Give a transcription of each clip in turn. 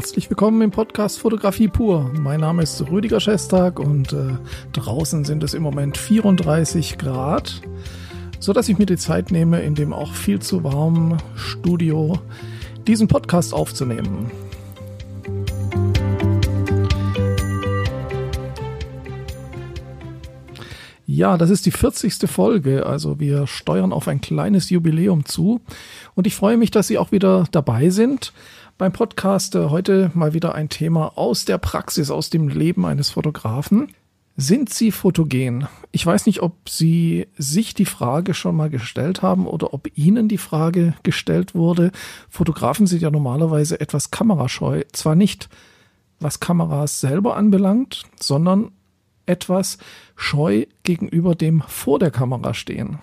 Herzlich willkommen im Podcast Fotografie pur. Mein Name ist Rüdiger Schestag und äh, draußen sind es im Moment 34 Grad, so dass ich mir die Zeit nehme, in dem auch viel zu warmen Studio diesen Podcast aufzunehmen. Ja, das ist die 40. Folge, also wir steuern auf ein kleines Jubiläum zu und ich freue mich, dass Sie auch wieder dabei sind beim Podcast. Heute mal wieder ein Thema aus der Praxis, aus dem Leben eines Fotografen. Sind Sie fotogen? Ich weiß nicht, ob Sie sich die Frage schon mal gestellt haben oder ob Ihnen die Frage gestellt wurde. Fotografen sind ja normalerweise etwas kamerascheu. Zwar nicht, was Kameras selber anbelangt, sondern etwas scheu gegenüber dem vor der Kamera stehen.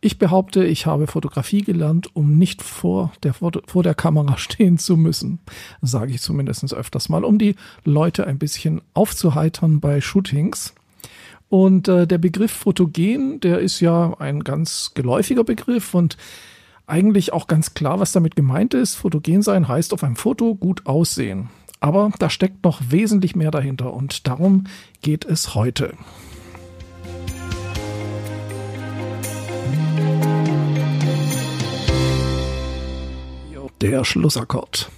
Ich behaupte, ich habe Fotografie gelernt, um nicht vor der, vor der Kamera stehen zu müssen. Sage ich zumindest öfters mal, um die Leute ein bisschen aufzuheitern bei Shootings. Und äh, der Begriff Fotogen, der ist ja ein ganz geläufiger Begriff und eigentlich auch ganz klar, was damit gemeint ist. Fotogen sein heißt auf einem Foto gut aussehen. Aber da steckt noch wesentlich mehr dahinter und darum geht es heute. Der Schlussakkord.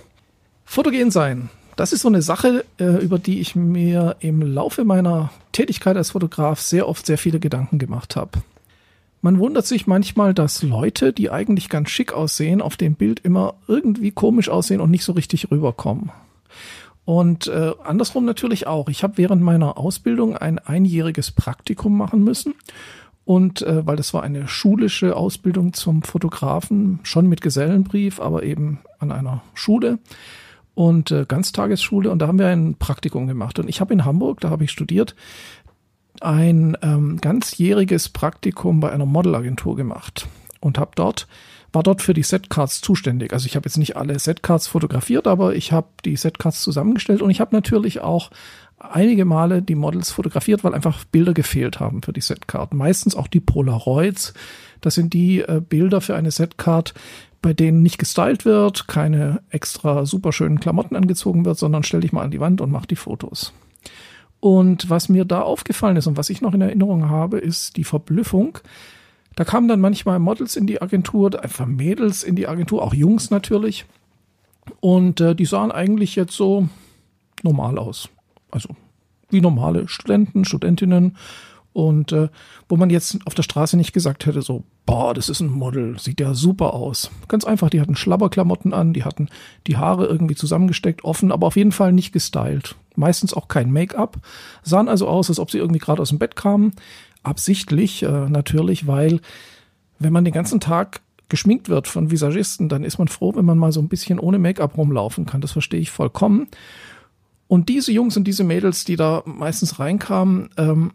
Fotogen sein. Das ist so eine Sache, äh, über die ich mir im Laufe meiner Tätigkeit als Fotograf sehr oft sehr viele Gedanken gemacht habe. Man wundert sich manchmal, dass Leute, die eigentlich ganz schick aussehen, auf dem Bild immer irgendwie komisch aussehen und nicht so richtig rüberkommen. Und äh, andersrum natürlich auch. Ich habe während meiner Ausbildung ein einjähriges Praktikum machen müssen. Und äh, weil das war eine schulische Ausbildung zum Fotografen, schon mit Gesellenbrief, aber eben an einer Schule und äh, Ganztagesschule. Und da haben wir ein Praktikum gemacht. Und ich habe in Hamburg, da habe ich studiert, ein ähm, ganzjähriges Praktikum bei einer Modelagentur gemacht und habe dort war dort für die Setcards zuständig. Also ich habe jetzt nicht alle Setcards fotografiert, aber ich habe die Setcards zusammengestellt und ich habe natürlich auch einige Male die Models fotografiert, weil einfach Bilder gefehlt haben für die Setcard. Meistens auch die Polaroids. Das sind die äh, Bilder für eine Setcard, bei denen nicht gestylt wird, keine extra super schönen Klamotten angezogen wird, sondern stell dich mal an die Wand und mach die Fotos. Und was mir da aufgefallen ist und was ich noch in Erinnerung habe, ist die Verblüffung, da kamen dann manchmal Models in die Agentur, einfach Mädels in die Agentur, auch Jungs natürlich. Und äh, die sahen eigentlich jetzt so normal aus. Also wie normale Studenten, Studentinnen. Und äh, wo man jetzt auf der Straße nicht gesagt hätte, so, boah, das ist ein Model, sieht ja super aus. Ganz einfach, die hatten Schlabberklamotten an, die hatten die Haare irgendwie zusammengesteckt, offen, aber auf jeden Fall nicht gestylt. Meistens auch kein Make-up. Sahen also aus, als ob sie irgendwie gerade aus dem Bett kamen, absichtlich äh, natürlich, weil wenn man den ganzen Tag geschminkt wird von Visagisten, dann ist man froh, wenn man mal so ein bisschen ohne Make-up rumlaufen kann. Das verstehe ich vollkommen. Und diese Jungs und diese Mädels, die da meistens reinkamen, ähm,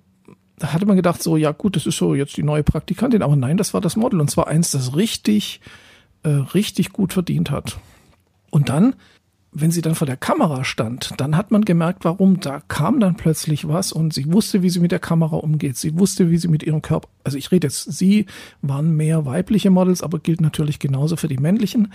da hatte man gedacht, so, ja gut, das ist so jetzt die neue Praktikantin, aber nein, das war das Model. Und zwar eins, das richtig, äh, richtig gut verdient hat. Und dann wenn sie dann vor der Kamera stand, dann hat man gemerkt, warum. Da kam dann plötzlich was und sie wusste, wie sie mit der Kamera umgeht. Sie wusste, wie sie mit ihrem Körper, also ich rede jetzt, sie waren mehr weibliche Models, aber gilt natürlich genauso für die männlichen.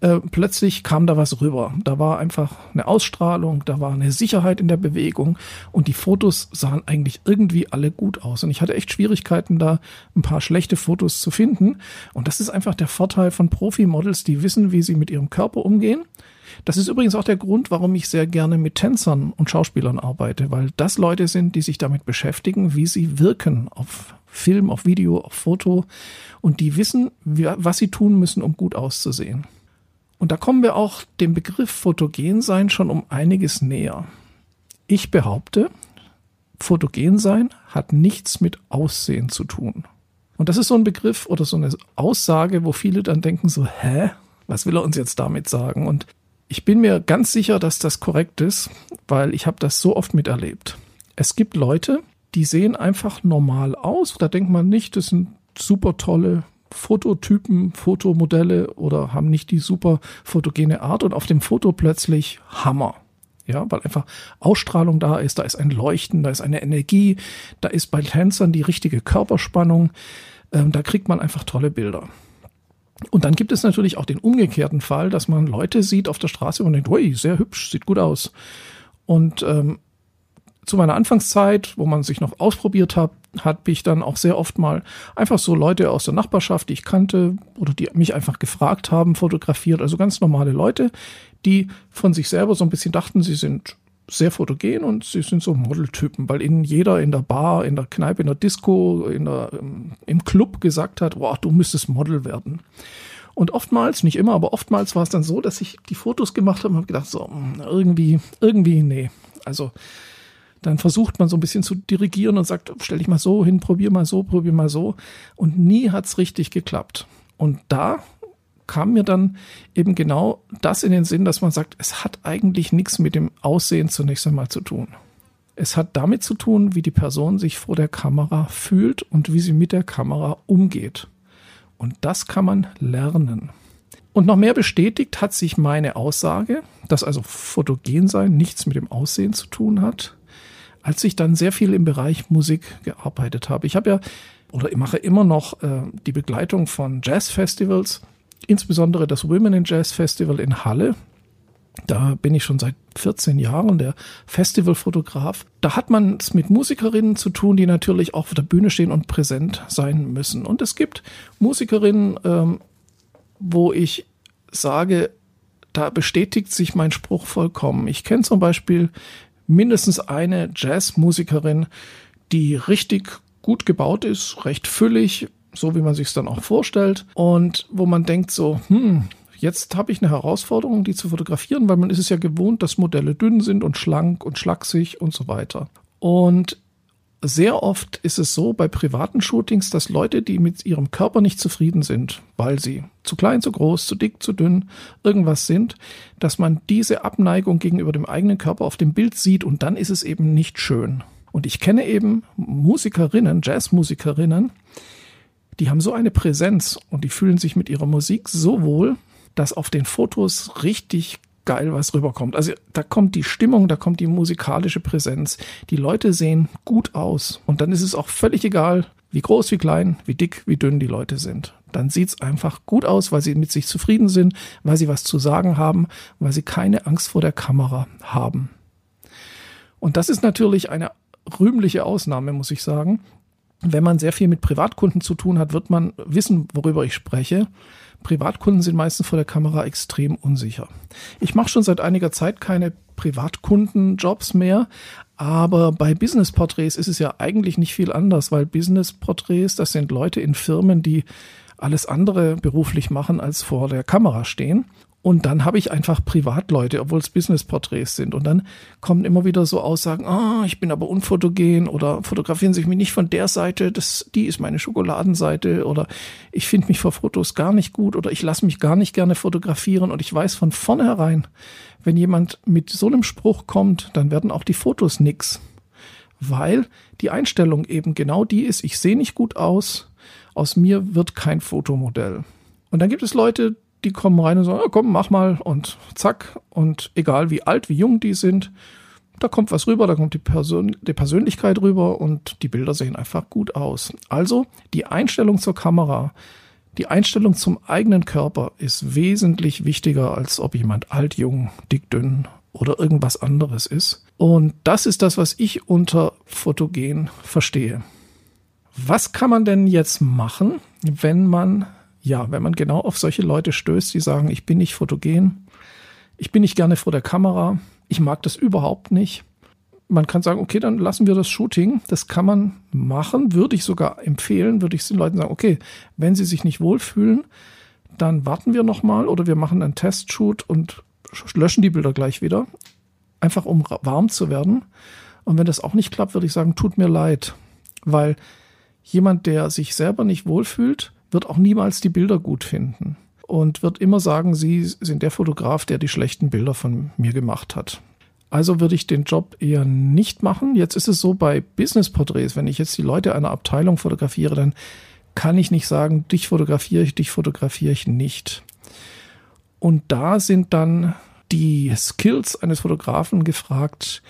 Äh, plötzlich kam da was rüber. Da war einfach eine Ausstrahlung, da war eine Sicherheit in der Bewegung und die Fotos sahen eigentlich irgendwie alle gut aus. Und ich hatte echt Schwierigkeiten, da ein paar schlechte Fotos zu finden. Und das ist einfach der Vorteil von Profi-Models, die wissen, wie sie mit ihrem Körper umgehen das ist übrigens auch der Grund, warum ich sehr gerne mit Tänzern und Schauspielern arbeite, weil das Leute sind, die sich damit beschäftigen, wie sie wirken auf Film, auf Video, auf Foto und die wissen, was sie tun müssen, um gut auszusehen. Und da kommen wir auch dem Begriff Fotogen sein schon um einiges näher. Ich behaupte, Fotogen sein hat nichts mit Aussehen zu tun. Und das ist so ein Begriff oder so eine Aussage, wo viele dann denken so, hä? Was will er uns jetzt damit sagen? Und ich bin mir ganz sicher, dass das korrekt ist, weil ich habe das so oft miterlebt. Es gibt Leute, die sehen einfach normal aus. Da denkt man nicht, das sind super tolle Fototypen, Fotomodelle oder haben nicht die super fotogene Art und auf dem Foto plötzlich Hammer. Ja, weil einfach Ausstrahlung da ist, da ist ein Leuchten, da ist eine Energie, da ist bei Tänzern die richtige Körperspannung, ähm, da kriegt man einfach tolle Bilder. Und dann gibt es natürlich auch den umgekehrten Fall, dass man Leute sieht auf der Straße und denkt, ui, sehr hübsch, sieht gut aus. Und ähm, zu meiner Anfangszeit, wo man sich noch ausprobiert hat, hat ich dann auch sehr oft mal einfach so Leute aus der Nachbarschaft, die ich kannte oder die mich einfach gefragt haben, fotografiert. Also ganz normale Leute, die von sich selber so ein bisschen dachten, sie sind sehr fotogen und sie sind so Modeltypen, weil ihnen jeder in der Bar, in der Kneipe, in der Disco, in der, im Club gesagt hat, wow, du müsstest Model werden. Und oftmals, nicht immer, aber oftmals war es dann so, dass ich die Fotos gemacht habe und habe gedacht, so, hm, irgendwie, irgendwie, nee. Also, dann versucht man so ein bisschen zu dirigieren und sagt, stell dich mal so hin, probier mal so, probier mal so. Und nie hat's richtig geklappt. Und da kam mir dann eben genau das in den Sinn, dass man sagt, es hat eigentlich nichts mit dem Aussehen zunächst einmal zu tun. Es hat damit zu tun, wie die Person sich vor der Kamera fühlt und wie sie mit der Kamera umgeht. Und das kann man lernen. Und noch mehr bestätigt hat sich meine Aussage, dass also fotogen sein nichts mit dem Aussehen zu tun hat, als ich dann sehr viel im Bereich Musik gearbeitet habe. Ich habe ja oder mache immer noch äh, die Begleitung von Jazzfestivals insbesondere das Women in Jazz Festival in Halle. Da bin ich schon seit 14 Jahren der Festivalfotograf. Da hat man es mit Musikerinnen zu tun, die natürlich auch auf der Bühne stehen und präsent sein müssen. Und es gibt Musikerinnen, ähm, wo ich sage, da bestätigt sich mein Spruch vollkommen. Ich kenne zum Beispiel mindestens eine Jazzmusikerin, die richtig gut gebaut ist, recht füllig, so wie man sich es dann auch vorstellt. Und wo man denkt so, hm, jetzt habe ich eine Herausforderung, die zu fotografieren, weil man ist es ja gewohnt, dass Modelle dünn sind und schlank und schlaksig und so weiter. Und sehr oft ist es so bei privaten Shootings, dass Leute, die mit ihrem Körper nicht zufrieden sind, weil sie zu klein, zu groß, zu dick, zu dünn, irgendwas sind, dass man diese Abneigung gegenüber dem eigenen Körper auf dem Bild sieht und dann ist es eben nicht schön. Und ich kenne eben Musikerinnen, Jazzmusikerinnen, die haben so eine Präsenz und die fühlen sich mit ihrer Musik so wohl, dass auf den Fotos richtig geil was rüberkommt. Also da kommt die Stimmung, da kommt die musikalische Präsenz. Die Leute sehen gut aus und dann ist es auch völlig egal, wie groß, wie klein, wie dick, wie dünn die Leute sind. Dann sieht's einfach gut aus, weil sie mit sich zufrieden sind, weil sie was zu sagen haben, weil sie keine Angst vor der Kamera haben. Und das ist natürlich eine rühmliche Ausnahme, muss ich sagen wenn man sehr viel mit Privatkunden zu tun hat, wird man wissen, worüber ich spreche. Privatkunden sind meistens vor der Kamera extrem unsicher. Ich mache schon seit einiger Zeit keine Privatkundenjobs mehr, aber bei Business Porträts ist es ja eigentlich nicht viel anders, weil Business Porträts, das sind Leute in Firmen, die alles andere beruflich machen als vor der Kamera stehen. Und dann habe ich einfach Privatleute, obwohl es Business-Porträts sind. Und dann kommen immer wieder so Aussagen, ah, ich bin aber unfotogen oder fotografieren Sie mich nicht von der Seite, das, die ist meine Schokoladenseite oder ich finde mich vor Fotos gar nicht gut oder ich lasse mich gar nicht gerne fotografieren und ich weiß von vornherein, wenn jemand mit so einem Spruch kommt, dann werden auch die Fotos nix. Weil die Einstellung eben genau die ist, ich sehe nicht gut aus, aus mir wird kein Fotomodell. Und dann gibt es Leute, die kommen rein und sagen, ja, komm, mach mal und zack. Und egal wie alt, wie jung die sind, da kommt was rüber, da kommt die, Persön die Persönlichkeit rüber und die Bilder sehen einfach gut aus. Also die Einstellung zur Kamera, die Einstellung zum eigenen Körper ist wesentlich wichtiger, als ob jemand alt, jung, dick, dünn oder irgendwas anderes ist. Und das ist das, was ich unter Fotogen verstehe. Was kann man denn jetzt machen, wenn man ja, wenn man genau auf solche Leute stößt, die sagen, ich bin nicht fotogen, ich bin nicht gerne vor der Kamera, ich mag das überhaupt nicht. Man kann sagen, okay, dann lassen wir das Shooting. Das kann man machen, würde ich sogar empfehlen, würde ich den Leuten sagen, okay, wenn sie sich nicht wohlfühlen, dann warten wir nochmal oder wir machen einen Testshoot und löschen die Bilder gleich wieder, einfach um warm zu werden. Und wenn das auch nicht klappt, würde ich sagen, tut mir leid, weil jemand, der sich selber nicht wohlfühlt, wird auch niemals die Bilder gut finden und wird immer sagen, Sie sind der Fotograf, der die schlechten Bilder von mir gemacht hat. Also würde ich den Job eher nicht machen. Jetzt ist es so bei Business-Porträts, wenn ich jetzt die Leute einer Abteilung fotografiere, dann kann ich nicht sagen, dich fotografiere ich, dich fotografiere ich nicht. Und da sind dann die Skills eines Fotografen gefragt,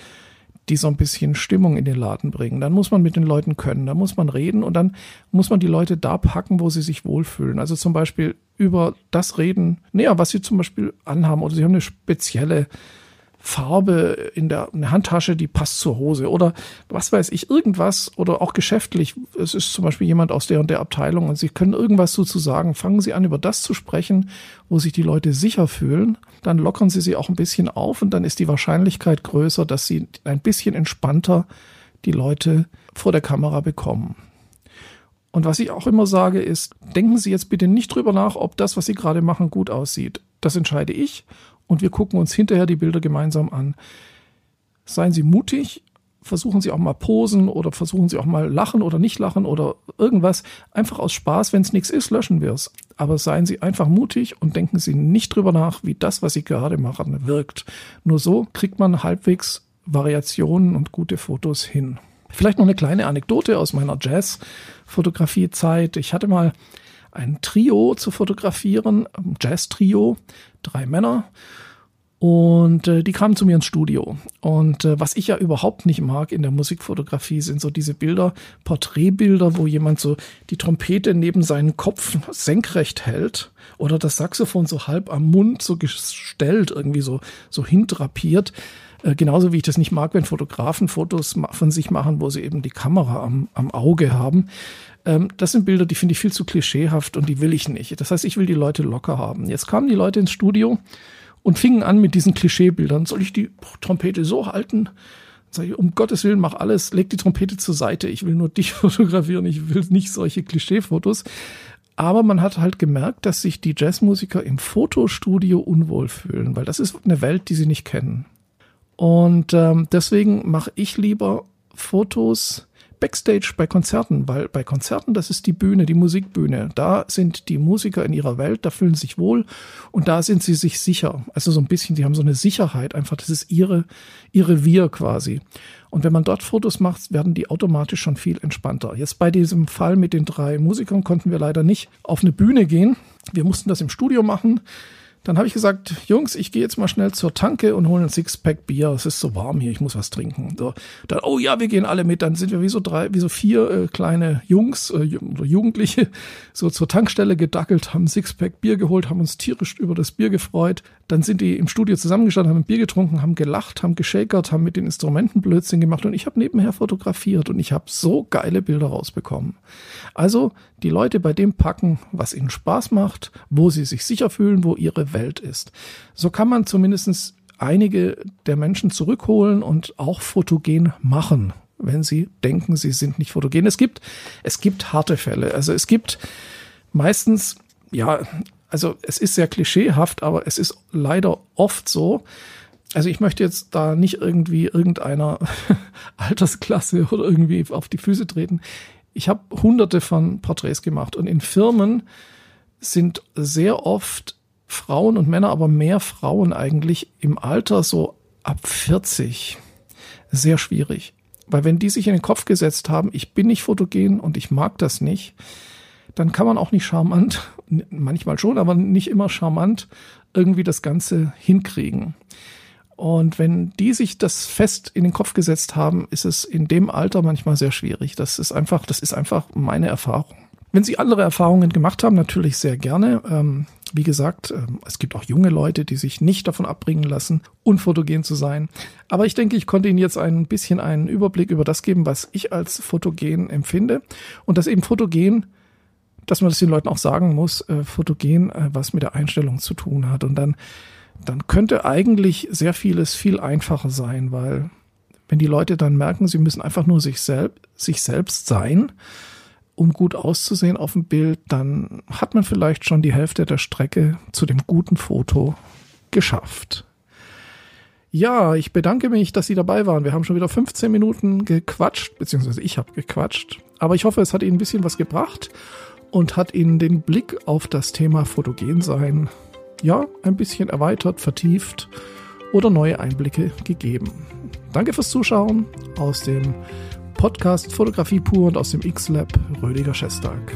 die so ein bisschen Stimmung in den Laden bringen. Dann muss man mit den Leuten können, dann muss man reden und dann muss man die Leute da packen, wo sie sich wohlfühlen. Also zum Beispiel über das reden, naja, was sie zum Beispiel anhaben oder sie haben eine spezielle Farbe in der eine Handtasche, die passt zur Hose oder was weiß ich, irgendwas oder auch geschäftlich. Es ist zum Beispiel jemand aus der und der Abteilung und Sie können irgendwas dazu sagen. Fangen Sie an, über das zu sprechen, wo sich die Leute sicher fühlen. Dann lockern Sie sie auch ein bisschen auf und dann ist die Wahrscheinlichkeit größer, dass Sie ein bisschen entspannter die Leute vor der Kamera bekommen. Und was ich auch immer sage ist, denken Sie jetzt bitte nicht drüber nach, ob das, was Sie gerade machen, gut aussieht. Das entscheide ich und wir gucken uns hinterher die Bilder gemeinsam an. Seien Sie mutig, versuchen Sie auch mal posen oder versuchen Sie auch mal lachen oder nicht lachen oder irgendwas. Einfach aus Spaß, wenn es nichts ist, löschen wir es. Aber seien Sie einfach mutig und denken Sie nicht drüber nach, wie das, was Sie gerade machen, wirkt. Nur so kriegt man halbwegs Variationen und gute Fotos hin. Vielleicht noch eine kleine Anekdote aus meiner Jazz-Fotografiezeit. Ich hatte mal ein Trio zu fotografieren, Jazz-Trio, drei Männer. Und äh, die kamen zu mir ins Studio. Und äh, was ich ja überhaupt nicht mag in der Musikfotografie, sind so diese Bilder, Porträtbilder, wo jemand so die Trompete neben seinen Kopf senkrecht hält oder das Saxophon so halb am Mund so gestellt, irgendwie so, so hindrapiert. Äh, genauso wie ich das nicht mag, wenn Fotografen Fotos von sich machen, wo sie eben die Kamera am, am Auge haben. Ähm, das sind Bilder, die finde ich viel zu klischeehaft und die will ich nicht. Das heißt, ich will die Leute locker haben. Jetzt kamen die Leute ins Studio und fingen an mit diesen Klischeebildern. Soll ich die Trompete so halten? Sag ich, um Gottes Willen, mach alles, leg die Trompete zur Seite. Ich will nur dich fotografieren, ich will nicht solche Klischeefotos. Aber man hat halt gemerkt, dass sich die Jazzmusiker im Fotostudio unwohl fühlen, weil das ist eine Welt, die sie nicht kennen. Und ähm, deswegen mache ich lieber Fotos, Backstage bei Konzerten, weil bei Konzerten, das ist die Bühne, die Musikbühne. Da sind die Musiker in ihrer Welt, da fühlen sie sich wohl und da sind sie sich sicher. Also so ein bisschen, die haben so eine Sicherheit, einfach, das ist ihre, ihre Wir quasi. Und wenn man dort Fotos macht, werden die automatisch schon viel entspannter. Jetzt bei diesem Fall mit den drei Musikern konnten wir leider nicht auf eine Bühne gehen. Wir mussten das im Studio machen. Dann habe ich gesagt, Jungs, ich gehe jetzt mal schnell zur Tanke und hole ein Sixpack Bier. Es ist so warm hier, ich muss was trinken. So, dann, oh ja, wir gehen alle mit. Dann sind wir wie so drei, wie so vier äh, kleine Jungs äh, oder Jugendliche so zur Tankstelle gedackelt, haben Sixpack Bier geholt, haben uns tierisch über das Bier gefreut. Dann sind die im Studio zusammengestanden, haben ein Bier getrunken, haben gelacht, haben geschakert, haben mit den Instrumenten Blödsinn gemacht und ich habe nebenher fotografiert und ich habe so geile Bilder rausbekommen. Also die Leute bei dem packen, was ihnen Spaß macht, wo sie sich sicher fühlen, wo ihre Welt ist. So kann man zumindest einige der Menschen zurückholen und auch fotogen machen, wenn sie denken, sie sind nicht fotogen. Es gibt, es gibt harte Fälle. Also es gibt meistens, ja, also es ist sehr klischeehaft, aber es ist leider oft so, also ich möchte jetzt da nicht irgendwie irgendeiner Altersklasse oder irgendwie auf die Füße treten. Ich habe hunderte von Porträts gemacht und in Firmen sind sehr oft Frauen und Männer, aber mehr Frauen eigentlich im Alter so ab 40. Sehr schwierig. Weil wenn die sich in den Kopf gesetzt haben, ich bin nicht fotogen und ich mag das nicht, dann kann man auch nicht charmant, manchmal schon, aber nicht immer charmant irgendwie das Ganze hinkriegen. Und wenn die sich das fest in den Kopf gesetzt haben, ist es in dem Alter manchmal sehr schwierig. Das ist einfach, das ist einfach meine Erfahrung. Wenn Sie andere Erfahrungen gemacht haben, natürlich sehr gerne. Ähm, wie gesagt, ähm, es gibt auch junge Leute, die sich nicht davon abbringen lassen, unfotogen zu sein. Aber ich denke, ich konnte Ihnen jetzt ein bisschen einen Überblick über das geben, was ich als fotogen empfinde. Und dass eben fotogen, dass man das den Leuten auch sagen muss, äh, fotogen, äh, was mit der Einstellung zu tun hat. Und dann dann könnte eigentlich sehr vieles viel einfacher sein, weil wenn die Leute dann merken, sie müssen einfach nur sich, selb sich selbst sein, um gut auszusehen auf dem Bild, dann hat man vielleicht schon die Hälfte der Strecke zu dem guten Foto geschafft. Ja, ich bedanke mich, dass Sie dabei waren. Wir haben schon wieder 15 Minuten gequatscht, beziehungsweise ich habe gequatscht. Aber ich hoffe, es hat Ihnen ein bisschen was gebracht und hat Ihnen den Blick auf das Thema Fotogensein ja, ein bisschen erweitert, vertieft oder neue Einblicke gegeben. Danke fürs Zuschauen aus dem Podcast Fotografie pur und aus dem X-Lab Rödiger Schestag.